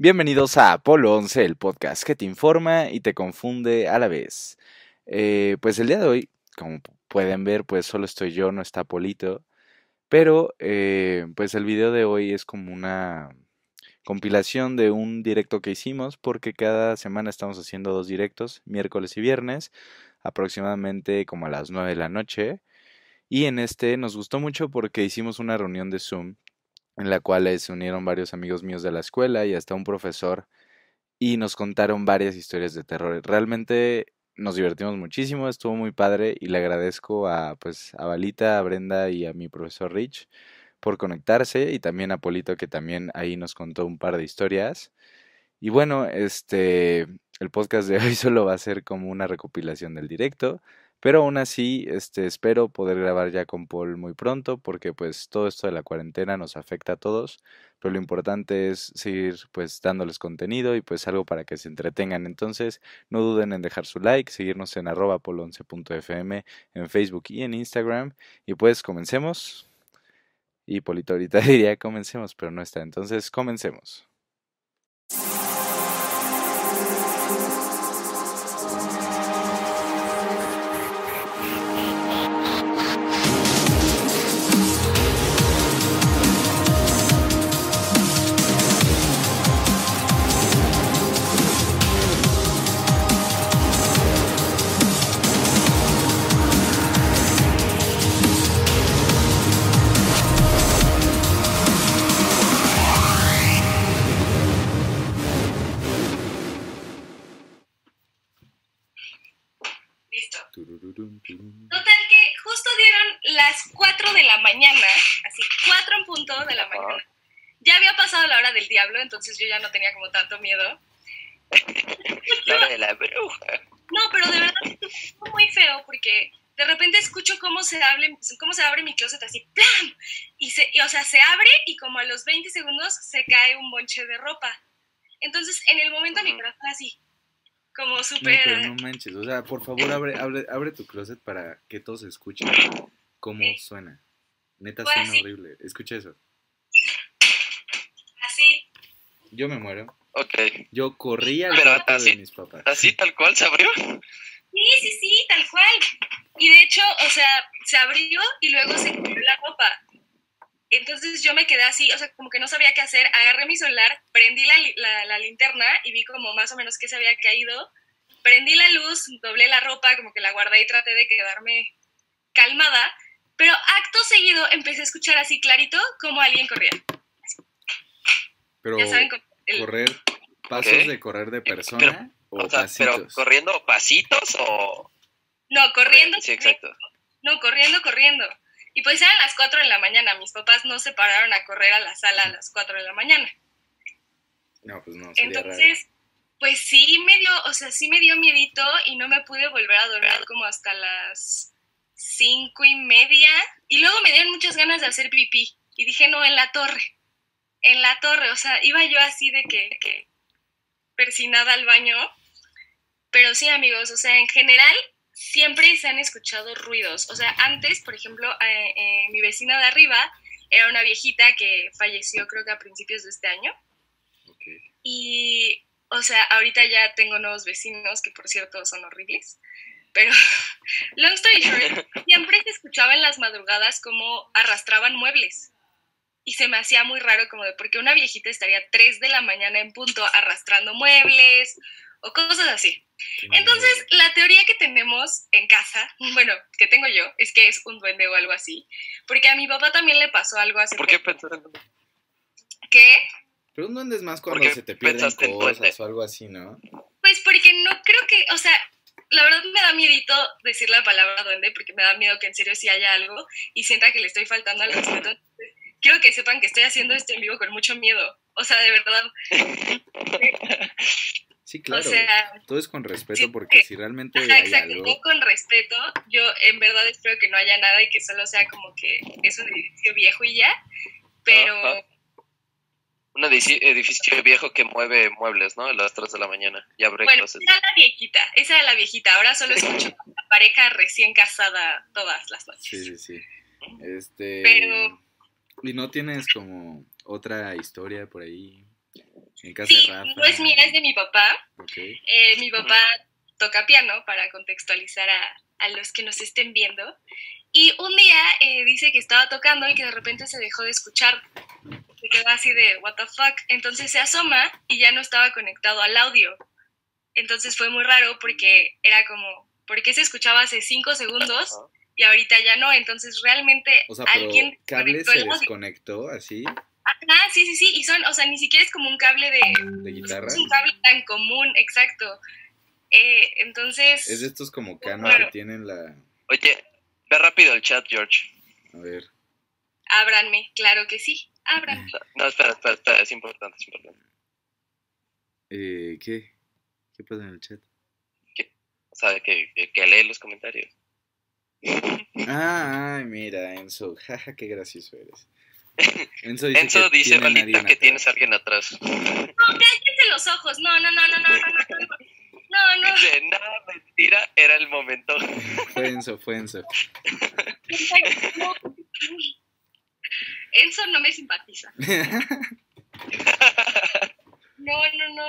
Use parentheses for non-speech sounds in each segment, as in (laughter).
Bienvenidos a Apolo 11, el podcast que te informa y te confunde a la vez. Eh, pues el día de hoy, como pueden ver, pues solo estoy yo, no está Polito. Pero eh, pues el video de hoy es como una compilación de un directo que hicimos porque cada semana estamos haciendo dos directos, miércoles y viernes, aproximadamente como a las 9 de la noche. Y en este nos gustó mucho porque hicimos una reunión de Zoom en la cual se unieron varios amigos míos de la escuela y hasta un profesor y nos contaron varias historias de terror. Realmente nos divertimos muchísimo, estuvo muy padre y le agradezco a pues a Balita, a Brenda y a mi profesor Rich por conectarse y también a Polito que también ahí nos contó un par de historias. Y bueno, este el podcast de (laughs) hoy solo va a ser como una recopilación del directo. Pero aún así, este, espero poder grabar ya con Paul muy pronto, porque pues todo esto de la cuarentena nos afecta a todos, pero lo importante es seguir pues dándoles contenido y pues algo para que se entretengan. Entonces, no duden en dejar su like, seguirnos en arroba pol11.fm en Facebook y en Instagram. Y pues comencemos. Y Polito ahorita (laughs) diría comencemos, pero no está. Entonces, comencemos. Las 4 de la mañana, así 4 en punto de la mañana. Ya había pasado la hora del diablo, entonces yo ya no tenía como tanto miedo. la hora de la bruja. No, pero de verdad fue muy feo porque de repente escucho cómo se abre, cómo se abre mi closet así, ¡plam! Y, se, o sea, se abre y como a los 20 segundos se cae un bonche de ropa. Entonces, en el momento mi corazón así, como súper... No, pero no manches, o sea, por favor abre, abre, abre tu closet para que todos escuchen cómo suena. Neta Pues suena así. horrible. Escucha eso. Así. Yo me muero. Ok. Yo corrí al Pero cuarto de así- mis papás. ¿Así tal cual se abrió? Sí, sí, sí, tal cual. Y de hecho, o sea, se abrió y luego se cayó la ropa. Entonces yo me quedé así, o sea, como que no sabía qué hacer. Agarré mi celular, prendí la, li- la, la linterna y vi como más o menos que se había caído. Prendí la luz, doblé la ropa, como que la guardé y traté de quedarme calmada. Pero acto seguido empecé a escuchar así clarito como alguien corría. Pero Ya saben, como el- correr, pasos de correr de Pero- persona o, O sea, pero corriendo pasitos o... no, corriendo. Sí, exacto. No, corriendo, corriendo. Y pues eran las 4 de la mañana. Mis papás no se pararon a correr a la sala a las 4 de la mañana. No, pues no, sería raro. Entonces, pues sí me dio, o sea, sí me dio miedito y no me pude volver a dormir como hasta las cinco y media. Y luego me dieron muchas ganas de hacer pipí. Y dije, no, en la torre. En la torre. O sea, iba yo así de que, que persinada al baño. Pero sí, amigos, o sea, en general siempre se han escuchado ruidos. O sea, antes, por ejemplo, eh, eh, mi vecina de arriba era una viejita que falleció creo que a principios de este año. Y, o sea, ahorita ya tengo nuevos vecinos que, por cierto, son horribles. Pero, (laughs) long story short, siempre se escuchaba en las madrugadas como arrastraban muebles. Y se me hacía muy raro como de por qué una viejita estaría 3 de la mañana en punto arrastrando muebles o cosas así. Entonces, la teoría que tenemos en casa, (laughs) bueno, que tengo yo, es que es un duende o algo así. Porque a mi papá también le pasó algo hace ¿Por qué pensar en ¿Qué? Pero un duende es más cuando se te pierden cosas o algo así, ¿no? Pues porque no creo que, o sea, la verdad me da miedito decir la palabra duende porque me da miedo que en serio sí haya algo y sienta que le estoy faltando al respeto. Quiero que sepan que estoy haciendo esto en vivo con mucho miedo. O sea, de verdad. Sí, claro. O sea, Todo es con respeto sí, porque si realmente ajá, hay exacto. algo... Yo con respeto, yo en verdad espero que no haya nada y que solo sea como que es un edificio viejo y ya. Pero. Un edificio viejo que mueve muebles, ¿no? A las 3 de la mañana. Y abre bueno, closet. esa era la viejita, esa era la viejita. Ahora solo escucho a la pareja recién casada todas las noches. Sí, sí, sí. Este... Pero- ¿Y no tienes como otra historia por ahí? En casa Sí, de Rafa. no es mía, es de mi papá. Eh, mi papá toca piano para contextualizar a, a los que nos estén viendo. Y un día eh, dice que estaba tocando y que de repente se dejó de escuchar. Se quedó así de, what the fuck. Entonces se asoma y ya no estaba conectado al audio. Entonces fue muy raro porque era como, porque se escuchaba hace cinco segundos y ahorita ya no. Entonces realmente O sea, alguien cable se desconectó así Ah, sí, sí, sí. Y son, o sea, ni siquiera es como un cable de, de guitarra. es un cable tan común, exacto. Eh, entonces, Es de estos como canos Claro. que tienen la. Oye, ve rápido el chat, George. A ver. ábranme, claro que sí, no, espera, espera, espera, es importante, es importante. Eh, ¿Qué? ¿Qué pasa en el chat? ¿Qué? O sea, que, que lee los comentarios. (laughs) Ah, mira, Enzo, (laughs) jaja, qué gracioso eres. Enzo dice, Enzo que, dice, maldita, que tienes a alguien atrás. (laughs) No, cállense los ojos. No, no, no, no, no, no, no. No, no. Dice, no, mentira, era el momento. Fue Enzo, fue Enzo. Enzo no me simpatiza. (laughs) No, no, no.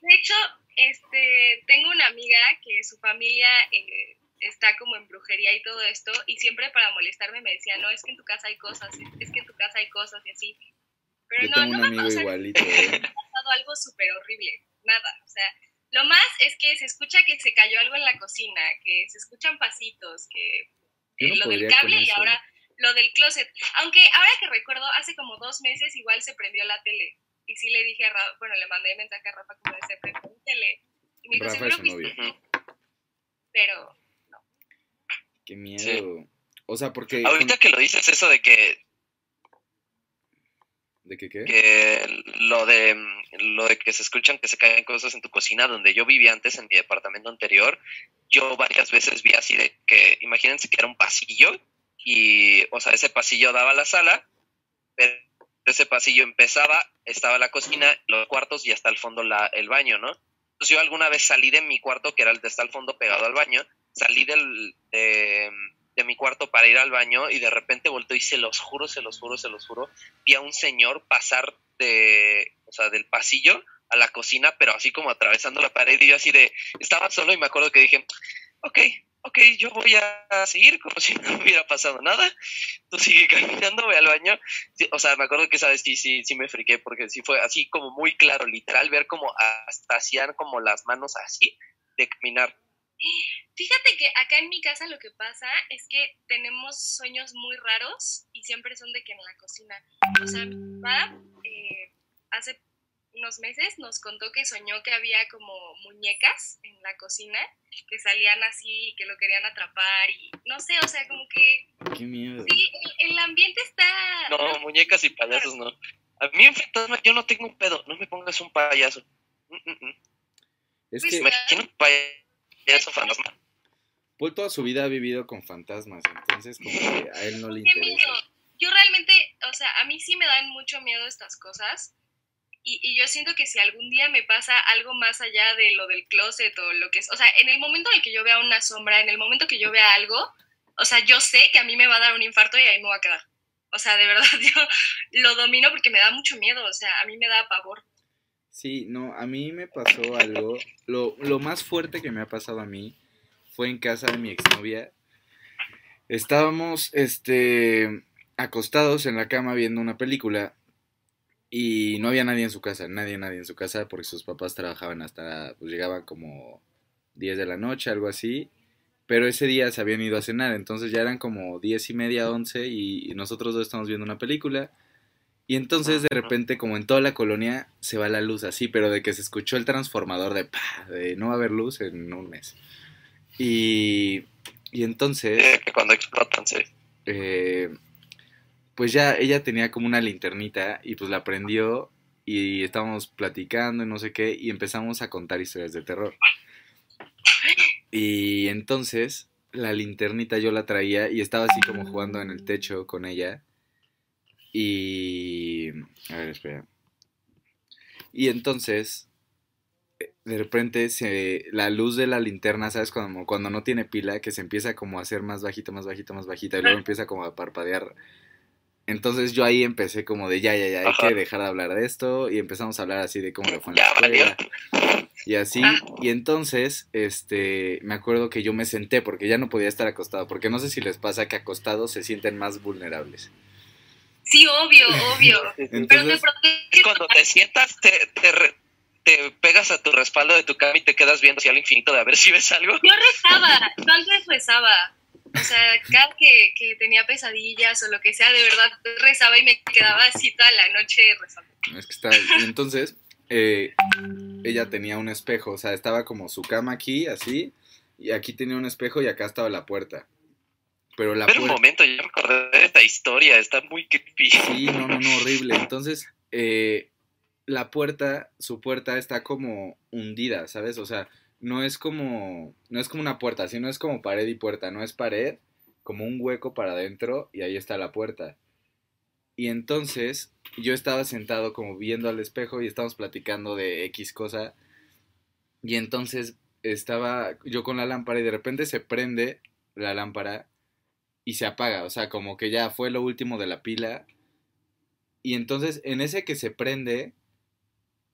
De hecho, este, tengo una amiga que su familia eh, está como en brujería y todo esto, y siempre para molestarme me decía, no, es que en tu casa hay cosas, es que en tu casa hay cosas y así. Pero Yo no, tengo no un me ha amigo pasado, igualito, (laughs) ¿eh? pasado algo súper horrible, nada, o sea, lo más es que se escucha que se cayó algo en la cocina, que se escuchan pasitos, que eh, no lo del cable y eso. ahora lo del closet. Aunque ahora que recuerdo, hace como dos meses igual se prendió la tele. Y sí le dije a Rafa, bueno, le mandé mensaje a Rafa como de se prendió la tele. Y me dijo, Rafa seguro tú", Pero Qué miedo. O sea, porque. Ahorita que lo dices, eso de que, ¿De qué qué? que lo de lo de que se escuchan que se caen cosas en tu cocina, donde yo vivía antes en mi departamento anterior, yo varias veces vi así de que, imagínense que era un pasillo y, o sea, ese pasillo daba a la sala, pero ese pasillo empezaba, estaba la cocina, los cuartos y hasta el fondo la, el baño, ¿no? Entonces yo alguna vez salí de mi cuarto, que era el de está al fondo pegado al baño, salí del, de, de mi cuarto para ir al baño y de repente volteo y se los juro, se los juro, se los juro, vi a un señor pasar de, o sea, del pasillo a la cocina, pero así como atravesando la pared y yo así de, estaba solo y me acuerdo que dije, ok, ok, yo voy a seguir como (laughs) si no hubiera pasado nada, tú sigue caminando, ve al baño, o sea, me acuerdo que esa vez sí, sí, sí me friqué porque sí fue así como muy claro, literal, ver como hasta hacían como las manos así de caminar. fíjate que acá en mi casa lo que pasa es que tenemos sueños muy raros y siempre son de que en la cocina. O sea, mi papá eh, hace unos meses nos contó que soñó que había como muñecas en la cocina que salían así y que lo querían atrapar y no sé, o sea, como que Qué miedo. sí, el, el ambiente está... No, muñecas y payasos no. A mí en fantasma yo no tengo un pedo, no me pongas un payaso. Mm, mm, mm. Es Pues que Imagina un payaso fantasma. Paul toda su vida ha vivido con fantasmas, entonces como que a él no le Qué interesa. miedo. Yo realmente, o sea, a mí sí me dan mucho miedo estas cosas. Y, yo siento que si algún día me pasa algo más allá de lo del closet o lo que es, o sea, en el momento en que yo vea una sombra, en el momento que yo vea algo, o sea, yo sé que a mí me va a dar un infarto y ahí me voy a quedar. O sea, de verdad, (laughs) yo lo domino porque me da mucho miedo, o sea, a mí me da pavor. Sí, no, a mí me pasó algo. Lo, lo más fuerte que me ha pasado a mí fue en casa de mi exnovia. Estábamos, este, acostados en la cama viendo una película y no había nadie en su casa, nadie, nadie en su casa porque sus papás trabajaban hasta, pues llegaban como 10 de la noche, algo así. Pero ese día se habían ido a cenar, entonces ya eran como 10 y media, 11 y nosotros dos estamos viendo una película. Y entonces de repente, como en toda la colonia, se va la luz así, pero de que se escuchó el transformador de, pa, de no va a haber luz en un mes. Y, y entonces, Eh, (laughs) cuando explotan, sí. eh, pues ya ella tenía como una linternita y pues la prendió y estábamos platicando y no sé qué y empezamos a contar historias de terror. Y entonces la linternita yo la traía y estaba así como jugando en el techo con ella. Y... A ver, espera. Y entonces, eh, de repente, se, la luz de la linterna, ¿sabes? Cuando, cuando no tiene pila, que se empieza como a hacer más bajita, más bajita, más bajita, y luego empieza como a parpadear. Entonces yo ahí empecé como de ya, ya, ya, hay Ajá. que dejar de hablar de esto. Y empezamos a hablar así de cómo le fue en la escuela. Y así, y entonces, este, me acuerdo que yo me senté porque ya no podía estar acostado, porque no sé si les pasa que acostados se sienten más vulnerables. Sí, obvio, obvio. (laughs) Pero te Entonces, protege. Cuando te sientas, te, te, re- te pegas a tu respaldo de tu cama y te quedas viendo hacia el infinito de a ver si ves algo. Yo rezaba, yo antes rezaba. O sea, cada que, que tenía pesadillas o lo que sea, de verdad rezaba y me quedaba así toda la noche rezando. es que está, y entonces, eh, ella tenía un espejo, o sea, estaba como su cama aquí, así, y aquí tenía un espejo y acá estaba la puerta. Pero la Pero un puerta... momento, ya me acordé de esta historia, está muy creepy. Sí, no, no, no, horrible. Entonces, eh, la puerta, su puerta está como hundida, ¿sabes? O sea, no es como, no es como una puerta, sino es como pared y puerta, no es pared, como un hueco para adentro y ahí está la puerta. Y entonces, yo estaba sentado como viendo al espejo y estábamos platicando de X cosa. Y entonces estaba yo con la lámpara y de repente se prende la lámpara y se apaga, o sea, como que ya fue lo último de la pila. Y entonces en ese que se prende,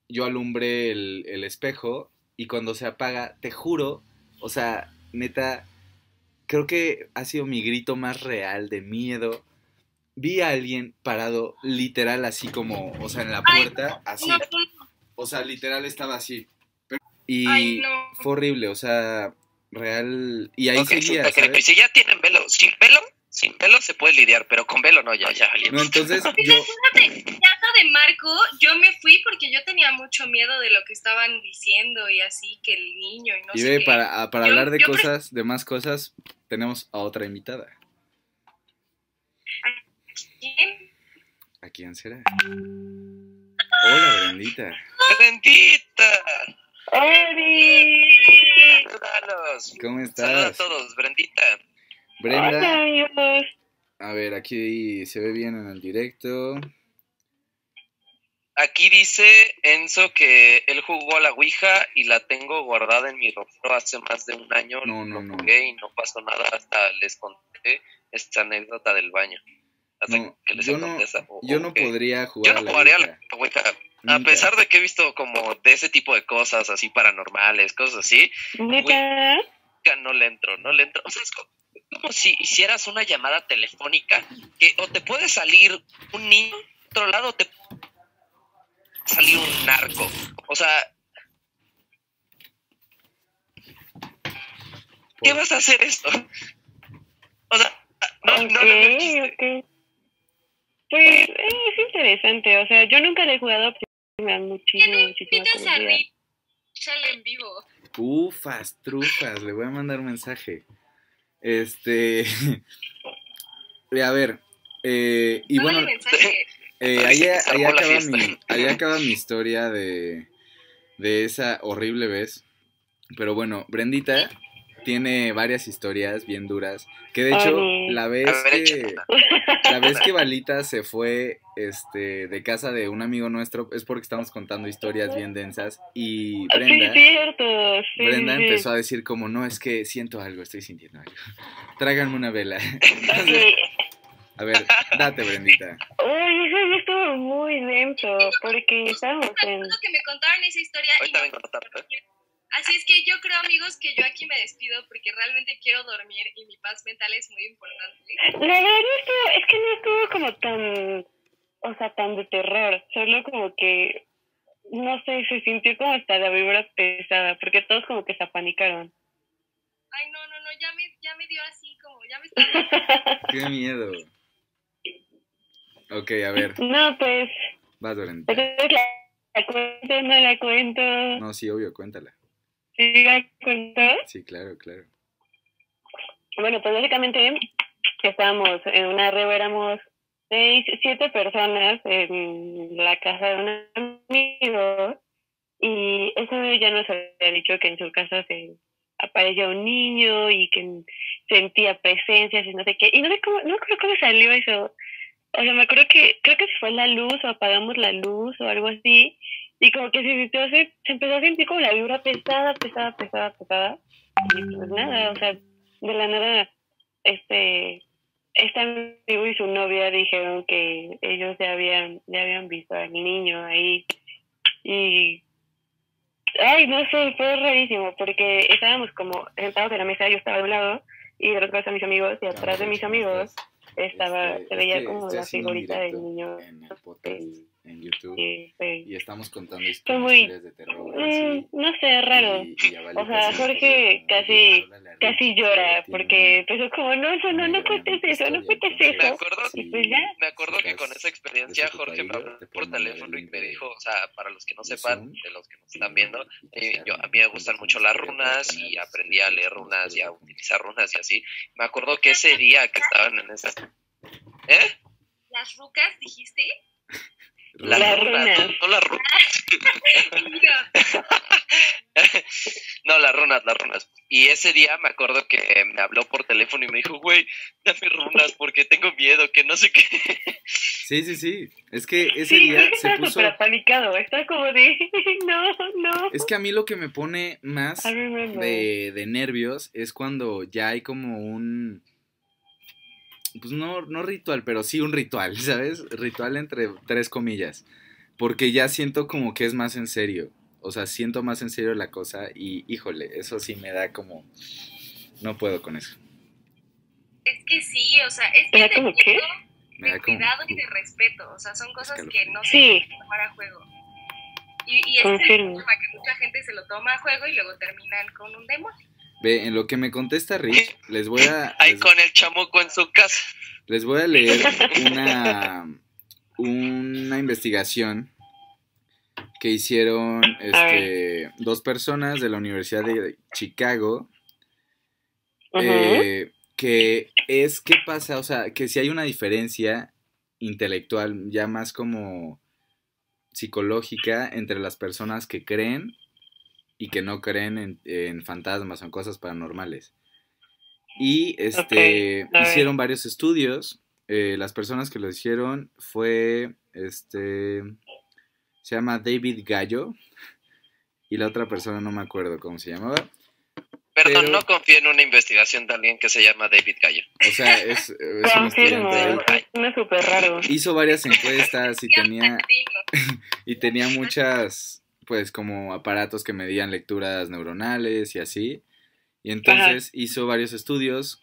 yo alumbré el, el espejo y cuando se apaga, te juro, o sea, neta, creo que ha sido mi grito más real de miedo. Vi a alguien parado literal así como, o sea, en la puerta, así. O sea, literal estaba así. Y Ay, no. fue horrible, o sea, real. Y ahí Ok, sí, seguía. Si ya tienen velo, sin velo, sin velo se puede lidiar, pero con velo no, ya, ya. No, entonces yo, Marco, yo me fui porque yo tenía mucho miedo de lo que estaban diciendo y así, que el niño y no y sé ve, qué. para, a- para Yo- hablar de cosas, de más cosas, tenemos a otra invitada. ¿Quién? ¿A quién será? Hola, Brendita. ¡Bendita! ¡Oli! Saludalos. ¿Cómo Saludos a estás? todos, Brendita. Brenda, Hola, amigos. a ver, aquí se ve bien en el directo. Aquí dice Enzo que él jugó a la Ouija y la tengo guardada en mi ropero hace más de un año. No, no, Lo no. jugué y no pasó nada hasta les conté esta anécdota del baño. Hasta No, que les yo no, conté esa. yo no podría jugar Yo a no la jugaría a Ouija, la Ouija. A pesar de que he visto como de ese tipo de cosas así paranormales, cosas así, ya no le entro, no le entro. O sea, es co- como si hicieras una llamada telefónica que o te puede salir un niño de otro lado o te salir un narco. O sea, ¿qué vas a hacer esto? O sea, no, no, ok, no, no, no. Pues eh, es interesante, o sea, yo nunca le he jugado, pero me da muchísimo, ¿Quién muchísima invitas a curiosidad. Rich? Sale en vivo. Ufas, trufas, le voy a mandar un mensaje. Este. (laughs) a ver. eh, y Mándale bueno, mensaje. Eh, ahí, ahí acaba mi, ahí acaba mi historia de, de esa horrible vez. Pero bueno, Brendita tiene varias historias bien duras. Que de hecho, Ay. la vez que. La vez que Balita se fue este, de casa de un amigo nuestro es porque estamos contando historias bien densas y Sí, Brenda, cierto. Sí, Brenda sí. empezó a decir como, no, es que siento algo, estoy sintiendo algo. Tráiganme una vela. (laughs) A ver, date, Brendita. Uy, eso ya estuvo muy lento, porque estábamos en... que me contaron esa historia y a contarte. Así es que yo creo, amigos, que yo aquí me despido porque realmente quiero dormir y mi paz mental es muy importante. La verdad no estuvo, es que no estuvo como tan, o sea, tan de terror, solo como que, no sé, se sintió como hasta la vibra pesada, porque todos como que se apanicaron. Ay, no, no, no, ya me, ya me dio así como, ya me está... Qué miedo. Ok, a ver, no, pues, vas, entonces la, la cuento, no la cuento, No, sí, obvio, cuéntala. sí la cuento. Sí, claro, claro. Bueno, pues básicamente estábamos en una reo, éramos seis, siete personas en la casa de un amigo y ese amigo ya nos había dicho que en su casa se aparecía un niño y que sentía presencias y no sé qué. Y no sé cómo, no acuerdo cómo salió eso. O sea, me acuerdo que creo que fue la luz o apagamos la luz o algo así y como que se, se, se empezó a sentir como la vibra pesada, pesada, pesada, pesada. Y pues nada, o sea, de la nada, este, este amigo y su novia dijeron que ellos ya habían, ya habían visto al niño ahí y ay no sé fue rarísimo porque estábamos como sentados en la mesa yo estaba de un lado y de otro lado mis amigos y atrás de mis amigos estaba Este, se veía es que como estoy la figurita del niño En el podcast, en YouTube. y estamos contando muy- historias de terror. Mm, así, no sé raro y- y O sea, casi Jorge casi- casi llora porque empezó como no no no no cuentes eso no cuentes Me eso acuerdo pues ya Me acuerdo que con esa experiencia Jorge me habló te por teléfono y me dijo, o sea, para los que no sepan, Zoom, de los que nos están viendo, eh, yo, a mí me gustan mucho las runas y aprendí a leer una runas y a utilizar runas y así. Me acuerdo que ese día que estaban en esas... ¿Eh? Las rucas, dijiste. (laughs) Las Las runas, (laughs) runas. no, las runas. (laughs) No, las runas, las runas. Y ese día me acuerdo que me habló por teléfono y me dijo, güey, dame runas porque tengo miedo, que no sé qué. Sí, sí, sí. Es que ese sí día se está puso. súper apanicado está como de (laughs) no no Es que a mí lo que me pone más de, de nervios es cuando ya hay como un. Pues no, no ritual, pero sí un ritual, (laughs) ¿sabes? Ritual entre tres comillas. Porque ya siento como que es más en serio. O sea, siento más en serio la cosa y, híjole, eso sí me da como. No puedo con eso. es que sí, o sea, es ¿Te que da de como qué? miedo, de como. cuidado y de respeto, o sea, son cosas que no se Sí. pueden tomar a juego. Y, y ese es el problema, que mucha gente se lo toma a juego y luego terminan con un demonio. Ve, en lo que me contesta Rich, (laughs) les voy a. Ahí les- con el chamuco en su casa. Les voy a leer (laughs) una, una investigación que hicieron este, dos personas de la Universidad de Chicago, eh, que es qué pasa, o sea, que si hay una diferencia intelectual, ya más como psicológica, entre las personas que creen y que no creen en, en fantasmas o en cosas paranormales. Y este hicieron varios estudios. eh, las personas que lo hicieron fue este se llama David Gallo y la otra persona no me acuerdo cómo se llamaba. Perdón, Pero- no confío en una investigación de alguien que se llama David Gallo. O sea, (laughs) es, es un estudiante súper raro. Hizo varias (laughs) encuestas y tenía (laughs) y tenía muchas pues como aparatos que medían lecturas neuronales y así. Y entonces hizo varios estudios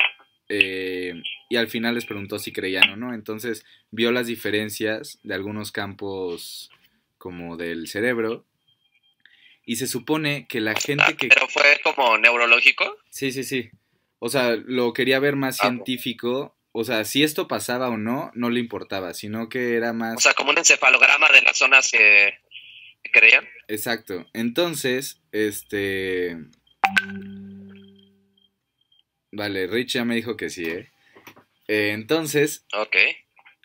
eh, y al final les preguntó si creían o no. Entonces vio las diferencias de algunos campos como del cerebro. Y se supone que la Ah, gente que... Pero fue como neurológico. Sí, sí, sí. O sea, lo quería ver más Ah, científico. O sea, si esto pasaba o no, no le importaba, sino que era más... O sea, como un encefalograma de las zonas que, que creían. Exacto. Entonces, este. Vale, Rich ya me dijo que sí, ¿eh? Eh, entonces, Ok.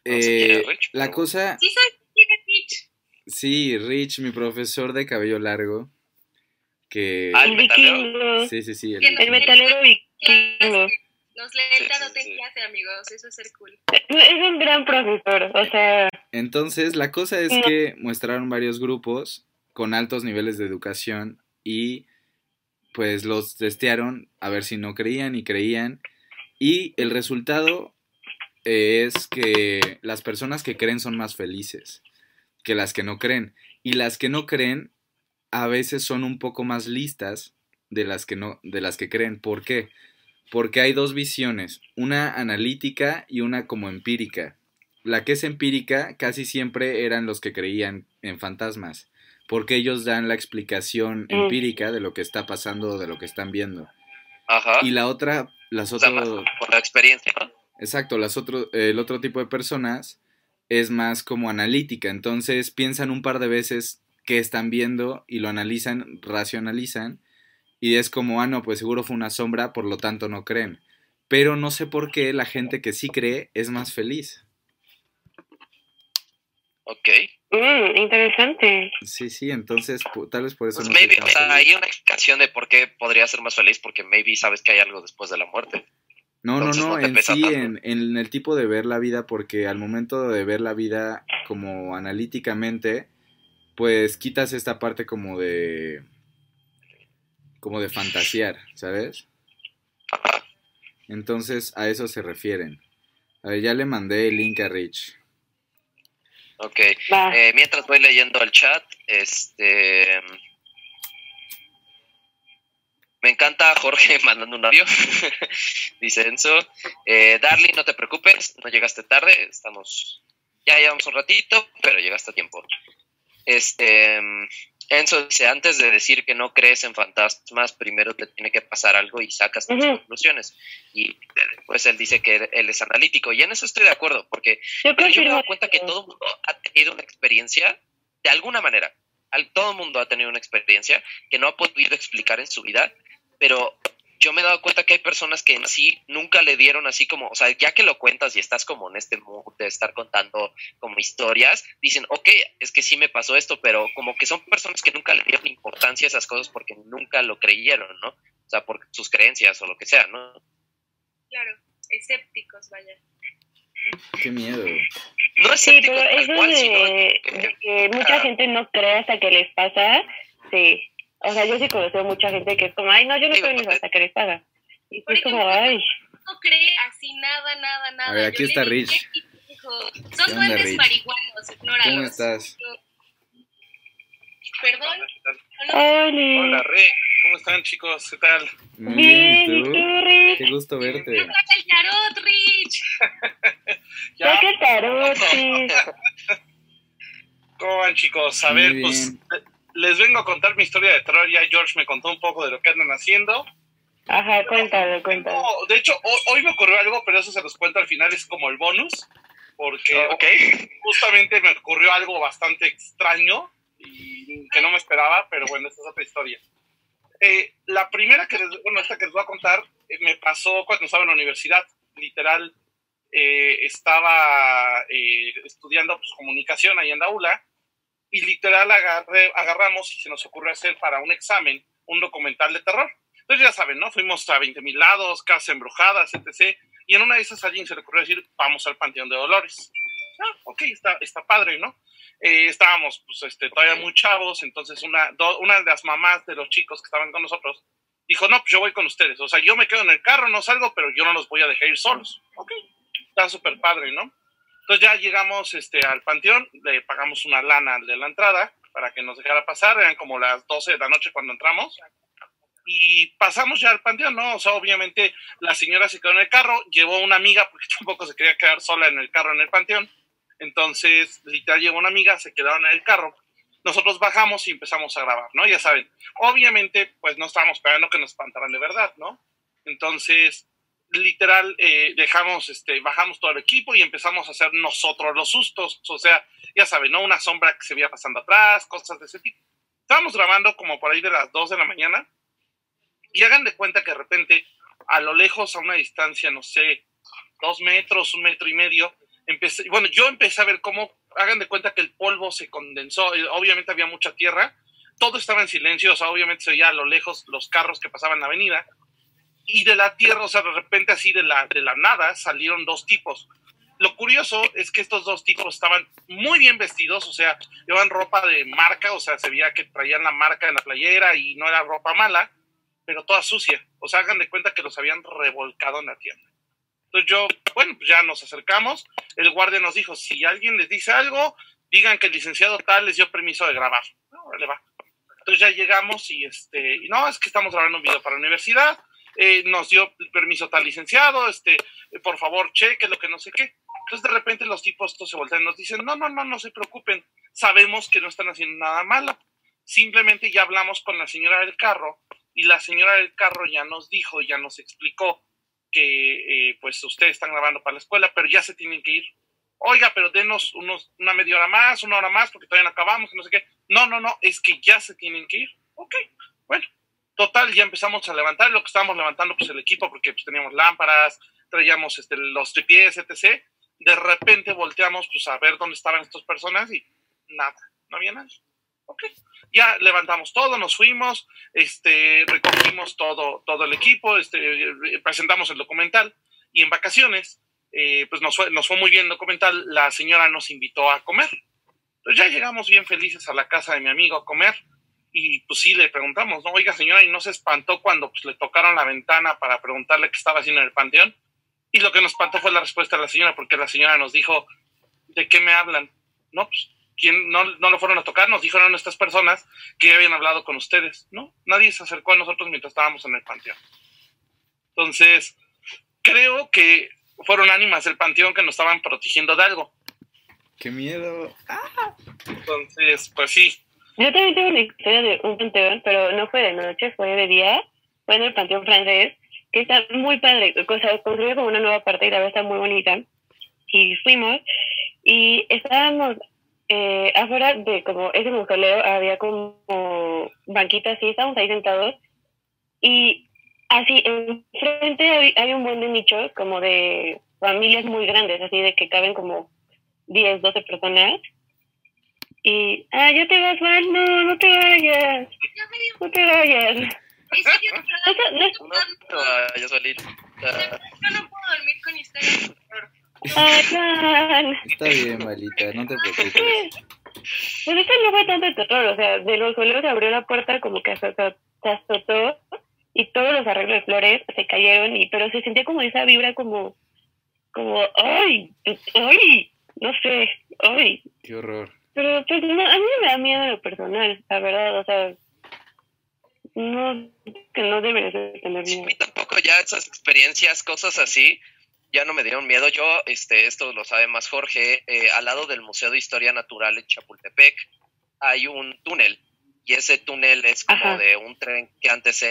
No sé quién eh, es Rich, la pero- cosa. Sí, soy Rich. Sí, Rich, mi profesor de cabello largo. Que. Ah, El ¿el metalero? vikingo. Sí, sí, sí. el- no- El metalero vikingo. Nos lee Sí, el sí, tarot en sí. clase, amigos. Eso es ser cool. Es un gran profesor, o sea, Entonces, la cosa es No. que mostraron varios grupos con altos niveles de educación y pues los testearon a ver si no creían y creían. Y el resultado es que las personas que creen son más felices que las que no creen. Y las que no creen a veces son un poco más listas de las que no, de las que creen. ¿Por qué? Porque hay dos visiones, una analítica y una como empírica. La que es empírica casi siempre eran los que creían en fantasmas, porque ellos dan la explicación Mm. empírica de lo que está pasando o de lo que están viendo. Ajá. Y la otra, las otras, por la experiencia, exacto, las otro, el otro tipo de personas es más como analítica, entonces piensan un par de veces qué están viendo y lo analizan, racionalizan y es como, ah, no, pues seguro fue una sombra, por lo tanto no creen. Pero no sé por qué la gente que sí cree es más feliz. Ok. mm, interesante. Sí, sí, entonces tal vez por eso Pues no maybe, o sea, feliz. hay una explicación de por qué podría ser más feliz, porque maybe sabes que hay algo después de la muerte. No, no, entonces no, en sí, en, en el tipo de ver la vida, porque al momento de ver la vida como analíticamente, pues quitas esta parte como de... como de fantasear, ¿sabes? Ajá. Entonces a eso se refieren. A ver, ya le mandé el link a Rich. Ok. Eh, mientras voy leyendo el chat, este. Me encanta Jorge (laughs) mandando un audio. (laughs) Dice Enzo. Eh, Darling, no te preocupes, no llegaste tarde, estamos. Ya llevamos un ratito, pero llegaste a tiempo. Este. Enzo dice, antes de decir que no crees en fantasmas, primero te tiene que pasar algo y sacas tus conclusiones. Y después él dice que él es analítico. Y en eso estoy de acuerdo, porque yo, me he dado cuenta que todo mundo ha tenido una experiencia, de alguna manera, todo el mundo ha tenido una experiencia que no ha podido explicar en su vida, pero yo me he dado cuenta que hay personas que en sí nunca le dieron así como, o sea, ya que lo cuentas y estás como en este mood de estar contando como historias, dicen, ok, es que sí me pasó esto, pero como que son personas que nunca le dieron importancia a esas cosas porque nunca lo creyeron, ¿no? O sea, por sus creencias o lo que sea, ¿no? Claro, escépticos, vaya. Qué miedo. No es sí, pero eso de, que mucha gente no cree hasta que les pasa, sí. O sea, yo sí conozco mucha gente que es como, ay, no, yo no creo ni hasta que les paga. Y es como, ay. No cree así nada, nada, nada. A ver, aquí está Rich. Son duendes marihuanos, ignóralos. ¿Cómo estás? Perdón. Hola. Hola, Rick. ¿Cómo están, chicos? ¿Qué tal? Muy bien, ¿y tú? Rick? Qué gusto verte. Saca el tarot, Rich. (laughs) Saca el tarot, Rich. (laughs) ¿Cómo van, chicos? A ver, pues les vengo a contar mi historia de terror. Ya George me contó un poco de lo que andan haciendo. Ajá, cuéntalo, cuéntalo. de hecho, hoy, me ocurrió algo, pero eso se los cuento al final, es como el bonus, porque justamente me ocurrió algo bastante extraño y que no me esperaba, pero bueno, esta es otra historia. Eh, la primera que les, bueno, esta que les voy a contar, eh, me pasó cuando estaba en la universidad, literal, eh, estaba estudiando pues, comunicación ahí en la ULA y literal agarré, agarramos y se nos ocurrió hacer para un examen un documental de terror. Entonces ya saben, ¿no? Fuimos a 20 mil lados, casas embrujadas, etc. Y en una de esas alguien se le ocurrió decir, vamos al Panteón de Dolores. Ah, ok, está, está padre, ¿no? Eh, estábamos pues, este, todavía muy chavos, entonces una, una de las mamás de los chicos que estaban con nosotros dijo, no, pues yo voy con ustedes. O sea, yo me quedo en el carro, no salgo, pero yo no los voy a dejar ir solos. Ok, está súper padre, ¿no? Entonces ya llegamos este, al panteón, le pagamos una lana de la entrada para que nos dejara pasar, eran como las 12 de la noche cuando entramos. Y pasamos ya al panteón, ¿no? O sea, obviamente la señora se quedó en el carro, llevó una amiga porque (laughs) tampoco se quería quedar sola en el carro en el panteón. Entonces, literal, llevó una amiga, se quedaron en el carro. Nosotros bajamos y empezamos a grabar, ¿no? Ya saben, obviamente, pues no estábamos esperando que nos espantaran de verdad, ¿no? Entonces, literal eh, dejamos, este, bajamos todo el equipo y empezamos a hacer nosotros los sustos. O sea, ya saben, ¿no? Una sombra que se veía pasando atrás, cosas de ese tipo. Estábamos grabando como por ahí de las 2 de la mañana y hagan de cuenta que de repente, a lo lejos, a una distancia, no sé, dos metros, un metro y medio, empecé, bueno, yo empecé a ver cómo, hagan de cuenta que el polvo se condensó, obviamente había mucha tierra, todo estaba en silencio, o obviamente se veía a lo lejos los carros que pasaban la avenida, y de la tierra, o sea, de repente así de la, de la nada salieron dos tipos. Lo curioso es que estos dos tipos estaban muy bien vestidos, o sea, llevaban ropa de marca, o sea, se veía que traían la marca en la playera y no era ropa mala, pero toda sucia. O sea, hagan de cuenta que los habían revolcado en la tienda. Entonces yo, bueno, pues ya nos acercamos. El guardia nos dijo, si alguien les dice algo, digan que el licenciado tal les dio permiso de grabar. No, le va. Entonces ya llegamos y este, y no, es que estamos grabando un video para la universidad eh, nos dio permiso tal licenciado, este, eh, por favor, cheque lo que no sé qué. Entonces de repente los tipos estos se voltean y nos dicen, no, no, no, no se preocupen, sabemos que no están haciendo nada malo. Simplemente ya hablamos con la señora del carro y la señora del carro ya nos dijo, ya nos explicó que eh, pues ustedes están grabando para la escuela, pero ya se tienen que ir. Oiga, pero denos unos, una media hora más, una hora más, porque todavía no acabamos, no sé qué. No, no, no, es que ya se tienen que ir. Ok, bueno, Total, ya empezamos a levantar lo que estábamos levantando, pues el equipo, porque pues, teníamos lámparas, traíamos este, los tripiés, etc. De repente volteamos pues, a ver dónde estaban estas personas y nada, no había nadie. Ok, ya levantamos todo, nos fuimos, este, recogimos todo, todo el equipo, este, presentamos el documental y en vacaciones, eh, pues nos fue, nos fue muy bien el documental, la señora nos invitó a comer. Entonces ya llegamos bien felices a la casa de mi amigo a comer y pues sí, le preguntamos, ¿no? Oiga, señora, ¿y no se espantó cuando pues, le tocaron la ventana para preguntarle qué estaba haciendo en el panteón? Y lo que nos espantó fue la respuesta de la señora, porque la señora nos dijo, ¿de qué me hablan? No, pues, ¿quién no, no lo fueron a tocar? Nos dijeron estas personas que ya habían hablado con ustedes. No, nadie se acercó a nosotros mientras estábamos en el panteón. Entonces, creo que fueron ánimas del panteón que nos estaban protegiendo de algo. ¡Qué miedo! Entonces, pues sí. Yo también tengo una historia de un panteón, pero no fue de noche, fue de día. Fue en el panteón francés, que está muy padre. O sea, construyó como una nueva parte y la verdad está muy bonita. Y fuimos y estábamos eh, afuera de como ese mausoleo, había como banquitas y estábamos ahí sentados. Y así, enfrente hay, un buen de nichos, como de familias muy grandes, así de que caben como 10, 12 personas. Y, ah, ya te vas, Val, no, no te vayas. No te vayas. No, no, Valil. Ah, Yo no puedo dormir con historias de terror. Ay, Val. Está bien, malita, no te preocupes. Pues esto no fue tanto de terror, o sea, de los suelos se abrió la puerta como que se azotó y todos los arreglos de flores se cayeron, y pero se sentía como esa vibra como, como, ay, ay, no sé, ay. Qué horror. Pero pues no, a mí me da miedo lo personal, la verdad, o sea, no, que no deberías de tener Sí, a miedo. mí tampoco ya esas experiencias, cosas así, ya no me dieron miedo. Yo, este, esto lo sabe más Jorge, eh, al lado del Museo de Historia Natural en Chapultepec hay un túnel y ese túnel es como Ajá. de un tren que antes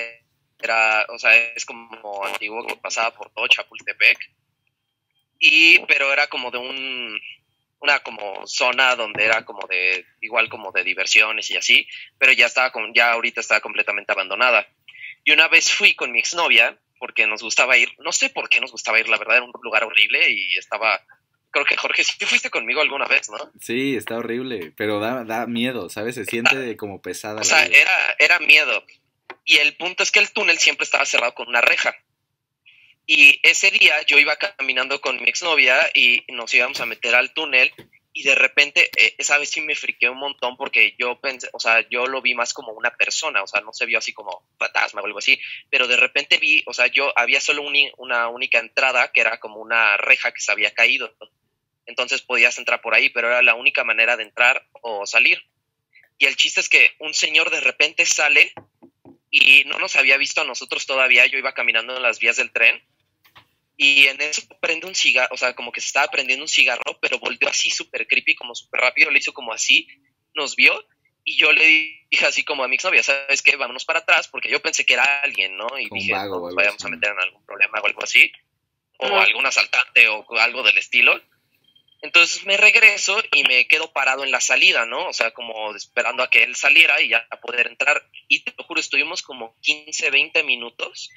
era, o sea, es como antiguo que pasaba por todo Chapultepec y pero era como de un una como zona donde era como de igual como de diversiones y así, pero ya estaba con, ya ahorita está completamente abandonada. Y una vez fui con mi exnovia porque nos gustaba ir, no sé por qué nos gustaba ir, la verdad era un lugar horrible y estaba creo que Jorge (laughs) sí fuiste conmigo alguna vez, ¿no? Sí, está horrible, pero da, da miedo, ¿sabes? Se siente como pesada. O sea, vida. era, era miedo. Y el punto es que el túnel siempre estaba cerrado con una reja. Y ese día yo iba caminando con mi exnovia y nos íbamos a meter al túnel y de repente eh, esa vez sí me friqué un montón porque yo pensé, o sea, yo lo vi más como una persona, o sea, no se vio así como fantasma o algo así, pero de repente vi, o sea, yo había solo una única entrada que era como una reja que se había caído. Entonces podías entrar por ahí, pero era la única manera de entrar o salir. Y el chiste es que un señor de repente sale y no nos había visto a nosotros todavía. Yo iba caminando en las vías del tren y en eso prende un cigarro, o sea, como que se estaba prendiendo un cigarro, pero volteó así súper creepy, como súper rápido, le hizo como así, nos vio y yo le dije así como a mi exnovia, ¿sabes qué? Vámonos para atrás porque yo pensé que era alguien, ¿no? Y Un dije, vago no nos algo vayamos así. a meter en algún problema o algo así, o algún asaltante o algo del estilo. Entonces me regreso y me quedo parado en la salida, ¿no? O sea, como esperando a que él saliera y ya poder entrar. Y te lo juro, estuvimos como 15, 20 minutos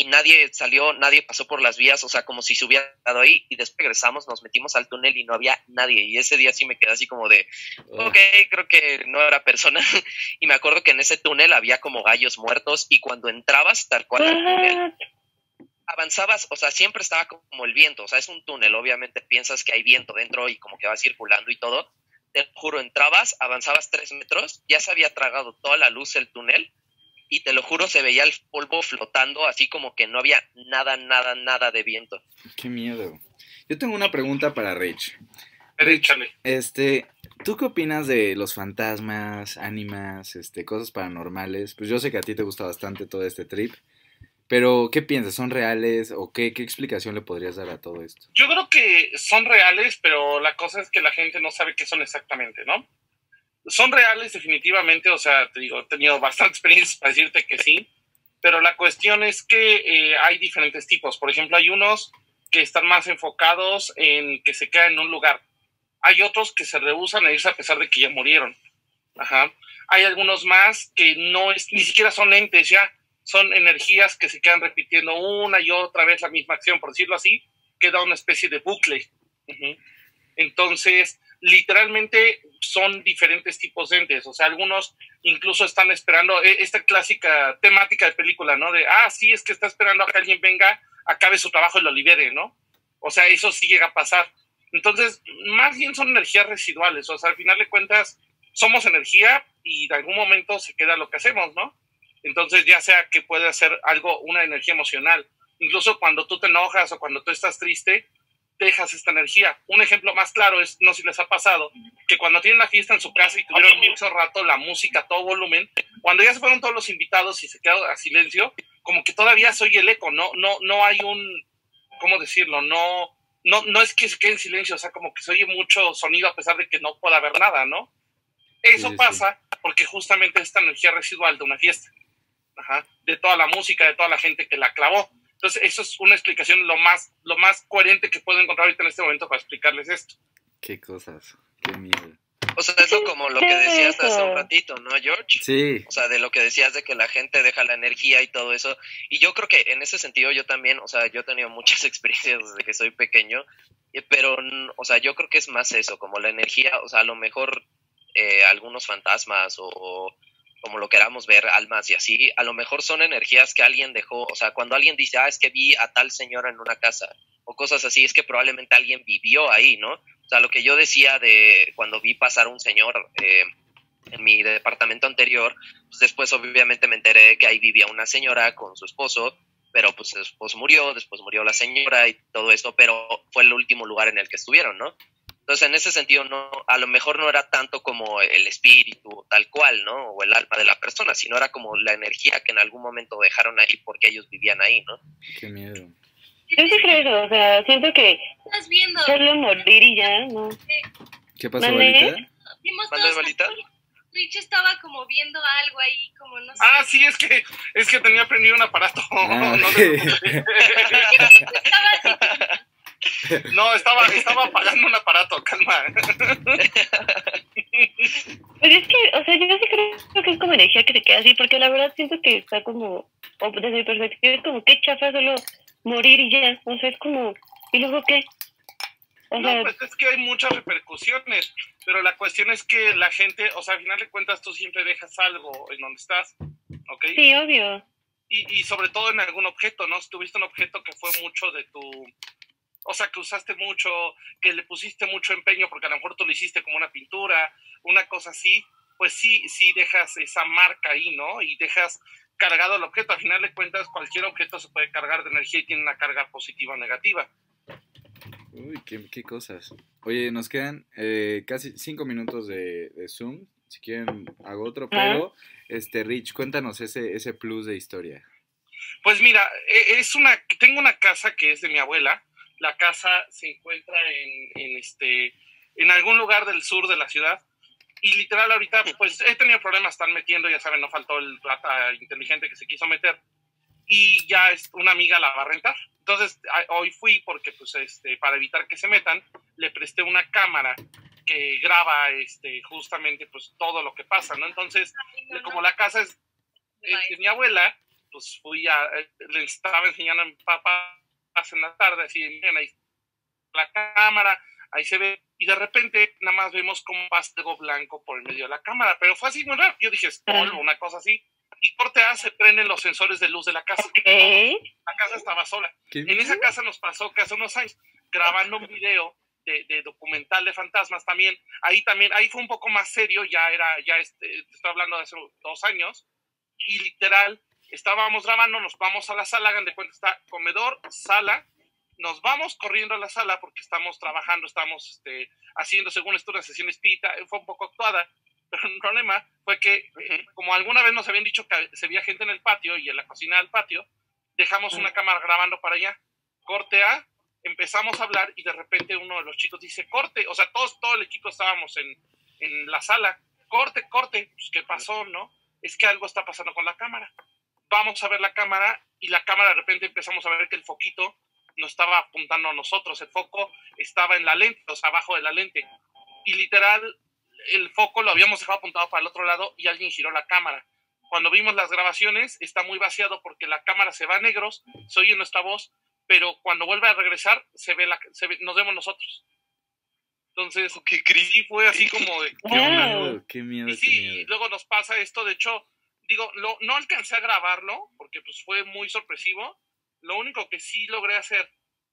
y nadie salió, nadie pasó por las vías, o sea, como si se hubiera quedado ahí. Y después regresamos, nos metimos al túnel y no había nadie. Y ese día sí me quedé así como de, ok, creo que no era persona. (laughs) y me acuerdo que en ese túnel había como gallos muertos y cuando entrabas tal cual al túnel, What? avanzabas, o sea, siempre estaba como el viento, o sea, es un túnel, obviamente piensas que hay viento dentro y como que va circulando y todo. Te juro, entrabas, avanzabas tres metros, ya se había tragado toda la luz el túnel y te lo juro, se veía el polvo flotando, así como que no había nada, nada, nada de viento. qué miedo. Yo tengo una pregunta para Rich. Échale. Este, ¿tú qué opinas de los fantasmas, ánimas, este, cosas paranormales? Pues yo sé que a ti te gusta bastante todo este trip, pero ¿qué piensas? ¿Son reales o qué, qué explicación le podrías dar a todo esto? Yo creo que son reales, pero la cosa es que la gente no sabe qué son exactamente, ¿no? Son reales definitivamente, o sea, te digo, he tenido bastante (laughs) experiencia para decirte que sí, pero la cuestión es que eh, hay diferentes tipos. Por ejemplo, hay unos que están más enfocados en que se quedan en un lugar. Hay otros que se rehusan a irse a pesar de que ya murieron. Ajá. Hay algunos más que no es, ni siquiera son entes ya, son energías que se quedan repitiendo una y otra vez la misma acción, por decirlo así, queda una especie de bucle. Ujú. Entonces, literalmente son diferentes tipos de entes. O sea, algunos incluso están esperando eh, esta clásica temática de película, ¿no? De, ah, sí, es que está esperando a que alguien venga, acabe su trabajo y lo libere, ¿no? O sea, eso sí llega a pasar. Entonces, más bien son energías residuales. O sea, al final de cuentas, somos energía y de algún momento se queda lo que hacemos, ¿no? Entonces, ya sea que puede ser algo, una energía emocional incluso cuando tú te enojas o cuando tú estás triste, dejas esta energía. Un ejemplo más claro es, no sé si les ha pasado, que cuando tienen la fiesta en su casa y tuvieron mucho rato la música a todo volumen, cuando ya se fueron todos los invitados y se quedó a silencio, como que todavía se oye el eco, no, no, no hay un, ¿cómo decirlo? No, no, no es que se quede en silencio, o sea, como que se oye mucho sonido a pesar de que no pueda haber nada, ¿no? Eso pasa porque justamente esta energía residual de una fiesta, de toda la música, de toda la gente que la clavó. Entonces, eso es una explicación lo más, lo más coherente que puedo encontrar ahorita en este momento para explicarles esto. Qué cosas, qué miedo. O sea, eso como lo que decías hace un ratito, ¿no, George? Sí. O sea, de lo que decías de que la gente deja la energía y todo eso. Y yo creo que en ese sentido yo también, o sea, yo he tenido muchas (laughs) experiencias desde que soy pequeño, pero, o sea, yo creo que es más eso, como la energía, o sea, a lo mejor eh, algunos fantasmas o como lo queramos ver, almas y así, a lo mejor son energías que alguien dejó, o sea, cuando alguien dice, ah, es que vi a tal señora en una casa, o cosas así, es que probablemente alguien vivió ahí, ¿no? O sea, lo que yo decía de cuando vi pasar un señor eh, en mi departamento anterior, pues después obviamente me enteré que ahí vivía una señora con su esposo, pero pues su esposo murió, después murió la señora y todo esto, pero fue el último lugar en el que estuvieron, ¿no? Entonces, en ese sentido, no, a lo mejor no era tanto como el espíritu tal cual, ¿no? O el alma de la persona, sino era como la energía que en algún momento dejaron ahí porque ellos vivían ahí, ¿no? Qué miedo. Yo sí creo eso, o sea, siento que Estás viendo. solo morir y ya, ¿no? ¿Qué pasó. Balita? Vimos ¿Mande, todos. Balita? Rich estaba como viendo algo ahí, como no sé. Ah, sí, es que, es que tenía prendido un aparato. Ah, (laughs) no, ok. te- (laughs) (laughs) Estaba así. (laughs) no, estaba, estaba apagando un aparato, calma. Pues es que, o sea, yo sí creo que es como energía que se queda así, porque la verdad siento que está como, o desde mi perspectiva, es como que chafa solo morir y ya, o sea, es como, ¿y luego qué? O sea, No, pues es que hay muchas repercusiones, pero la cuestión es que la gente, o sea, al final de cuentas tú siempre dejas algo en donde estás, ¿ok? sí, obvio. Y, y sobre todo en algún objeto, ¿no? Si tuviste un objeto que fue mucho de tu, o sea, que usaste mucho, que le pusiste mucho empeño porque a lo mejor tú lo hiciste como una pintura, una cosa así, pues sí, sí dejas esa marca ahí, ¿no? Y dejas cargado el objeto. Al final de cuentas, cualquier objeto se puede cargar de energía y tiene una carga positiva o negativa. Uy, qué, qué cosas. Oye, nos quedan eh, casi cinco minutos de, de Zoom. Si quieren, hago otro, pero, este, Rich, cuéntanos ese, ese plus de historia. Pues mira, e- es una, tengo una casa que es de mi abuela. La casa se encuentra en, en este, en algún lugar del sur de la ciudad. Y literal ahorita, pues he tenido problemas, están metiendo, ya saben, no faltó el rata inteligente que se quiso meter. Y ya es, una amiga la va a rentar. Entonces, a- hoy fui porque, pues, este, para evitar que se metan, le presté una cámara que graba, este, justamente, pues, todo lo que pasa, ¿no? Entonces, como la casa es es de mi abuela, pues fui a, eh, le estaba enseñando a mi papá hace en la tarde, así, miren, ahí la cámara, ahí se ve, y de repente nada más vemos como pasa algo blanco por el medio de la cámara, pero fue así muy raro, yo dije, es polvo, una cosa así, y corte A se prenden los sensores de luz de la casa, Ok. la casa estaba sola, ¿Qué en esa casa nos pasó que hace unos años, grabando un video de, de documental de fantasmas también, ahí también, ahí fue un poco más serio, ya era, ya este, te estoy hablando de hace dos años, y literal, estábamos grabando, nos vamos a la sala, hagan de cuenta, está comedor, sala, nos vamos corriendo a la sala porque estamos trabajando, estamos este, haciendo, según esto, una sesión espírita, fue un poco actuada, pero el problema fue que, eh, como alguna vez nos habían dicho que se veía gente en el patio y en la cocina del patio, dejamos una cámara grabando para allá. Corte A, empezamos a hablar y de repente uno de los chicos dice, corte, o sea, todos, todo el equipo estábamos en, en la sala, corte, corte, pues, ¿qué pasó, no? Es que algo está pasando con la cámara. Vamos a ver la cámara y la cámara de repente empezamos a ver que el foquito no estaba apuntando a nosotros, el foco estaba en la lente, o sea, abajo de la lente. Y literal, el foco lo habíamos dejado apuntado para el otro lado y alguien giró la cámara. Cuando vimos las grabaciones, está muy vaciado porque la cámara se va a negros, se oye nuestra voz, pero cuando vuelve a regresar, se ve la, se ve- nos vemos nosotros. Entonces, ¿Qué sí fue así como de... Qué miedo, qué miedo, Y qué sí, y miedo. luego nos pasa esto, de hecho, digo, lo- no alcancé a grabarlo porque pues fue muy sorpresivo. Lo único que sí logré hacer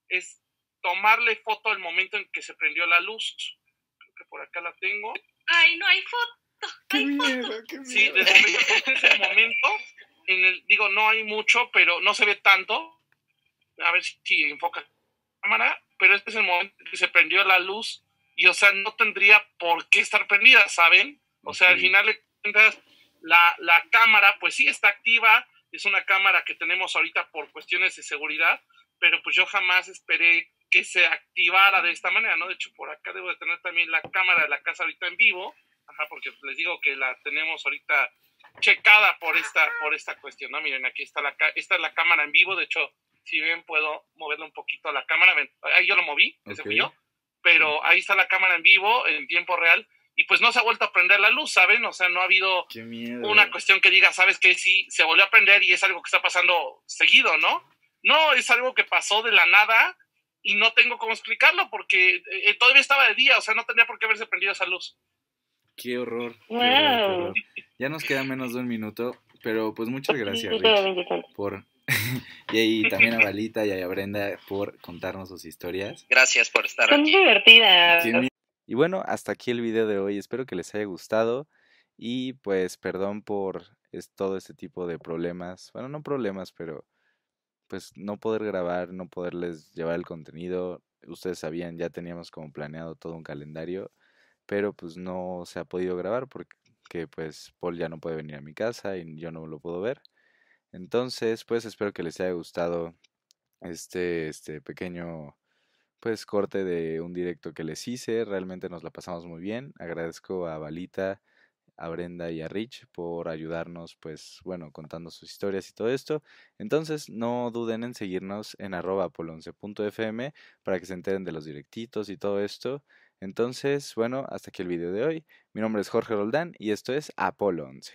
es tomarle foto al momento en que se prendió la luz. Creo que por acá la tengo. Ay, no hay foto. Qué miedo, qué Sí, miedo. desde el, desde el momento, en el, digo, no hay mucho, pero no se ve tanto. a ver si enfoca la cámara, pero este es el momento que se prendió la luz y, o sea, no tendría por qué estar prendida, ¿saben? O sea, al final de cuentas, la, la cámara, pues sí está activa, es una cámara que tenemos ahorita por cuestiones de seguridad, pero pues yo jamás esperé que se activara de esta manera, ¿no? De hecho, por acá debo de tener también la cámara de la casa ahorita en vivo, ajá, porque les digo que la tenemos ahorita checada por esta, por esta cuestión, ¿no? Miren, aquí está la, esta es la cámara en vivo, de hecho, si ven, puedo moverle un poquito a la cámara, ven, ahí yo lo moví, ese fui yo, pero ahí está la cámara en vivo, en tiempo real, y pues no se ha vuelto a prender la luz, ¿saben? O sea, no ha habido una cuestión que diga, ¿sabes qué? Sí, se volvió a prender y es algo que está pasando seguido, ¿no? No, es algo que pasó de la nada y no tengo cómo explicarlo porque eh, todavía estaba de día, o sea, no tenía por qué haberse prendido esa luz. Qué horror. Ya nos queda menos de un minuto, pero pues muchas gracias por (laughs) y ahí también a Balita y a Brenda por contarnos sus historias. Gracias por estar Son aquí. divertidas. Y bueno, hasta aquí el video de hoy. Espero que les haya gustado. Y pues perdón por todo este tipo de problemas. Bueno, no problemas, pero pues no poder grabar, no poderles llevar el contenido. Ustedes sabían, ya teníamos como planeado todo un calendario, pero pues no se ha podido grabar porque pues Paul ya no puede venir a mi casa y yo no lo puedo ver. Entonces, pues espero que les haya gustado este, este pequeño pues corte de un directo que les hice. Realmente nos la pasamos muy bien. Agradezco a Balita, a Brenda y a Rich por ayudarnos, pues bueno, contando sus historias y todo esto. Entonces, no duden en seguirnos en arroba apolonce.fm para que se enteren de los directitos y todo esto. Entonces, bueno, hasta aquí el video de hoy. Mi nombre es Jorge Roldán y esto es Apolo 11.